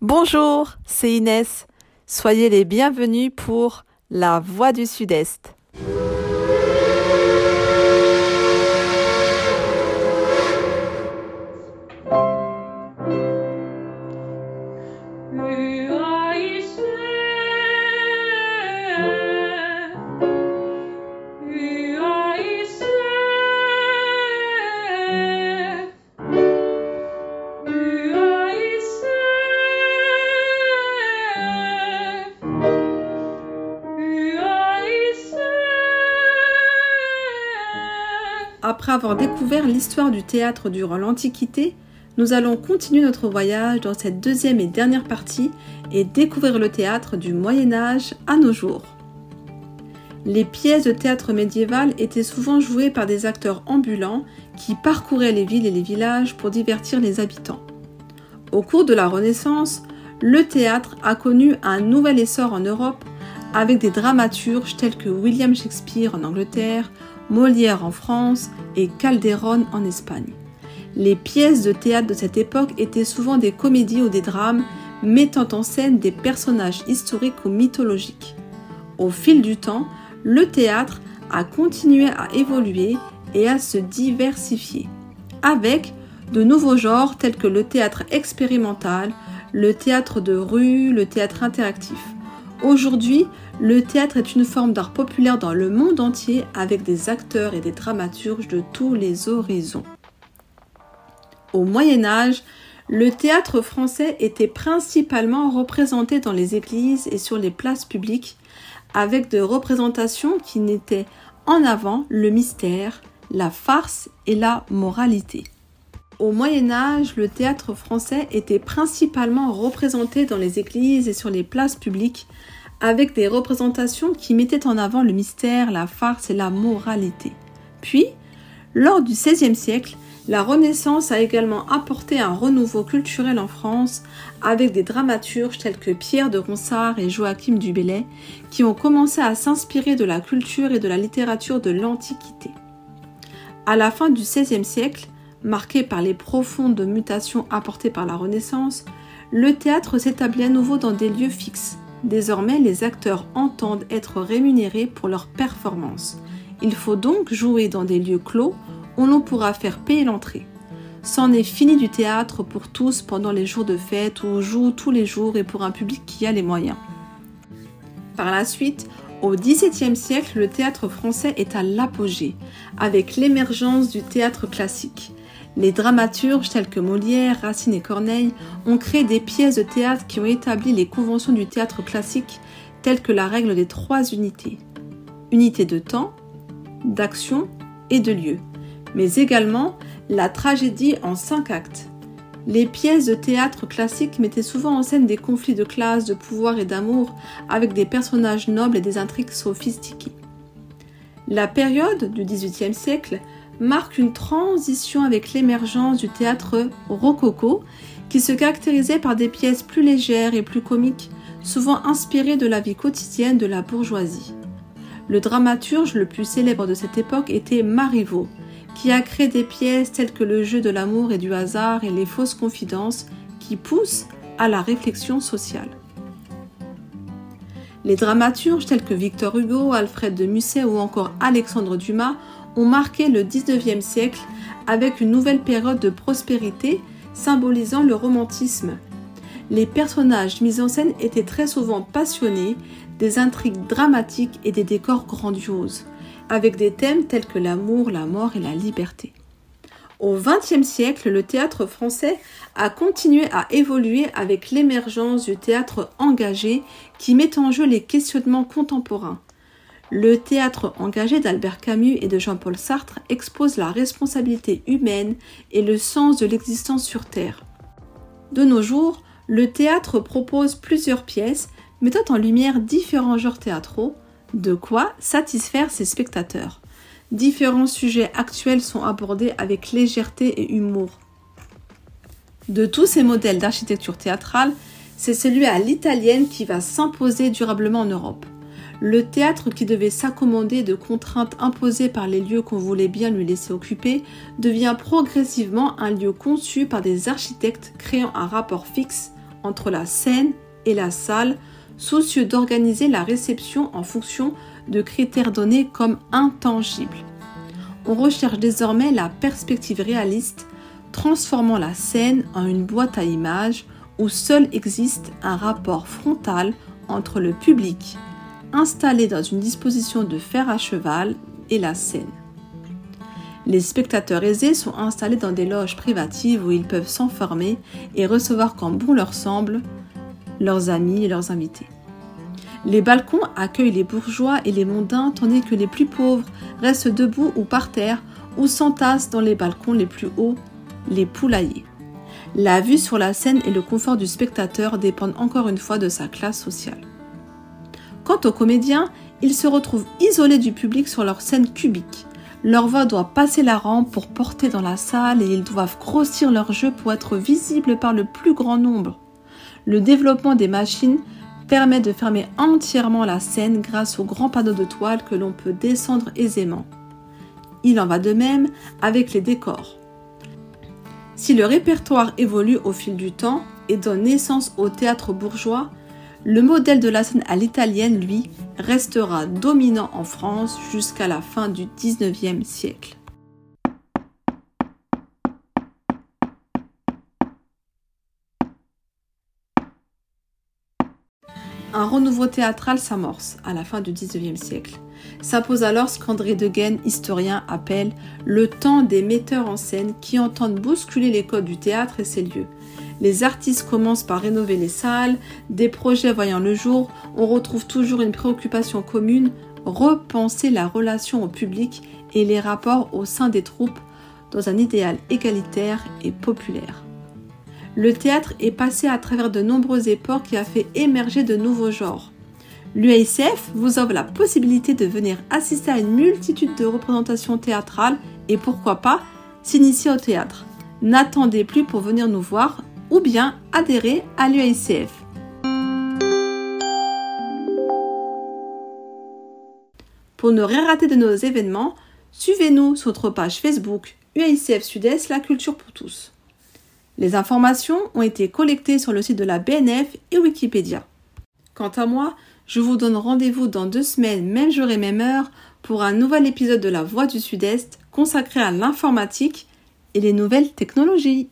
Bonjour, c'est Inès. Soyez les bienvenus pour La Voix du Sud-Est. Après avoir découvert l'histoire du théâtre durant l'Antiquité, nous allons continuer notre voyage dans cette deuxième et dernière partie et découvrir le théâtre du Moyen Âge à nos jours. Les pièces de théâtre médiéval étaient souvent jouées par des acteurs ambulants qui parcouraient les villes et les villages pour divertir les habitants. Au cours de la Renaissance, le théâtre a connu un nouvel essor en Europe avec des dramaturges tels que William Shakespeare en Angleterre, Molière en France et Calderon en Espagne. Les pièces de théâtre de cette époque étaient souvent des comédies ou des drames mettant en scène des personnages historiques ou mythologiques. Au fil du temps, le théâtre a continué à évoluer et à se diversifier, avec de nouveaux genres tels que le théâtre expérimental, le théâtre de rue, le théâtre interactif. Aujourd'hui, le théâtre est une forme d'art populaire dans le monde entier avec des acteurs et des dramaturges de tous les horizons. Au Moyen Âge, le théâtre français était principalement représenté dans les églises et sur les places publiques avec des représentations qui n'étaient en avant le mystère, la farce et la moralité. Au Moyen Âge, le théâtre français était principalement représenté dans les églises et sur les places publiques avec des représentations qui mettaient en avant le mystère, la farce et la moralité. Puis, lors du XVIe siècle, la Renaissance a également apporté un renouveau culturel en France avec des dramaturges tels que Pierre de Ronsard et Joachim du Bellay qui ont commencé à s'inspirer de la culture et de la littérature de l'Antiquité. À la fin du XVIe siècle, marqué par les profondes mutations apportées par la Renaissance, le théâtre s'établit à nouveau dans des lieux fixes, Désormais, les acteurs entendent être rémunérés pour leurs performances. Il faut donc jouer dans des lieux clos où l'on pourra faire payer l'entrée. C'en est fini du théâtre pour tous pendant les jours de fête où on joue tous les jours et pour un public qui a les moyens. Par la suite, au XVIIe siècle, le théâtre français est à l'apogée, avec l'émergence du théâtre classique. Les dramaturges tels que Molière, Racine et Corneille ont créé des pièces de théâtre qui ont établi les conventions du théâtre classique telles que la règle des trois unités. Unité de temps, d'action et de lieu, mais également la tragédie en cinq actes. Les pièces de théâtre classiques mettaient souvent en scène des conflits de classe, de pouvoir et d'amour avec des personnages nobles et des intrigues sophistiquées. La période du XVIIIe siècle marque une transition avec l'émergence du théâtre rococo, qui se caractérisait par des pièces plus légères et plus comiques, souvent inspirées de la vie quotidienne de la bourgeoisie. Le dramaturge le plus célèbre de cette époque était Marivaux, qui a créé des pièces telles que le jeu de l'amour et du hasard et les fausses confidences qui poussent à la réflexion sociale. Les dramaturges tels que Victor Hugo, Alfred de Musset ou encore Alexandre Dumas ont marqué le 19e siècle avec une nouvelle période de prospérité symbolisant le romantisme. Les personnages mis en scène étaient très souvent passionnés, des intrigues dramatiques et des décors grandioses, avec des thèmes tels que l'amour, la mort et la liberté. Au XXe siècle, le théâtre français a continué à évoluer avec l'émergence du théâtre engagé qui met en jeu les questionnements contemporains, le théâtre engagé d'Albert Camus et de Jean-Paul Sartre expose la responsabilité humaine et le sens de l'existence sur Terre. De nos jours, le théâtre propose plusieurs pièces mettant en lumière différents genres théâtraux, de quoi satisfaire ses spectateurs. Différents sujets actuels sont abordés avec légèreté et humour. De tous ces modèles d'architecture théâtrale, c'est celui à l'italienne qui va s'imposer durablement en Europe le théâtre qui devait s'accommoder de contraintes imposées par les lieux qu'on voulait bien lui laisser occuper devient progressivement un lieu conçu par des architectes créant un rapport fixe entre la scène et la salle, soucieux d'organiser la réception en fonction de critères donnés comme intangibles. On recherche désormais la perspective réaliste, transformant la scène en une boîte à images où seul existe un rapport frontal entre le public, installé dans une disposition de fer à cheval, et la scène. Les spectateurs aisés sont installés dans des loges privatives où ils peuvent s'enfermer et recevoir quand bon leur semble leurs amis et leurs invités. Les balcons accueillent les bourgeois et les mondains tandis que les plus pauvres restent debout ou par terre ou s'entassent dans les balcons les plus hauts, les poulaillers. La vue sur la scène et le confort du spectateur dépendent encore une fois de sa classe sociale. Quant aux comédiens, ils se retrouvent isolés du public sur leur scène cubique. Leur voix doit passer la rampe pour porter dans la salle et ils doivent grossir leur jeu pour être visibles par le plus grand nombre. Le développement des machines permet de fermer entièrement la scène grâce aux grands panneaux de toile que l'on peut descendre aisément. Il en va de même avec les décors. Si le répertoire évolue au fil du temps et donne naissance au théâtre bourgeois, le modèle de la scène à l'italienne, lui, restera dominant en France jusqu'à la fin du XIXe siècle. Un renouveau théâtral s'amorce à la fin du XIXe siècle. S'impose alors ce qu'André Degaine, historien, appelle le temps des metteurs en scène qui entendent bousculer les codes du théâtre et ses lieux, les artistes commencent par rénover les salles, des projets voyant le jour, on retrouve toujours une préoccupation commune, repenser la relation au public et les rapports au sein des troupes dans un idéal égalitaire et populaire. Le théâtre est passé à travers de nombreuses époques et a fait émerger de nouveaux genres. L'UACF vous offre la possibilité de venir assister à une multitude de représentations théâtrales et pourquoi pas s'initier au théâtre. N'attendez plus pour venir nous voir, ou bien adhérer à l'UICF. Pour ne rien rater de nos événements, suivez-nous sur notre page Facebook UICF Sud-Est La Culture pour tous. Les informations ont été collectées sur le site de la BNF et Wikipédia. Quant à moi, je vous donne rendez-vous dans deux semaines, même jour et même heure, pour un nouvel épisode de La Voix du Sud-Est consacré à l'informatique et les nouvelles technologies.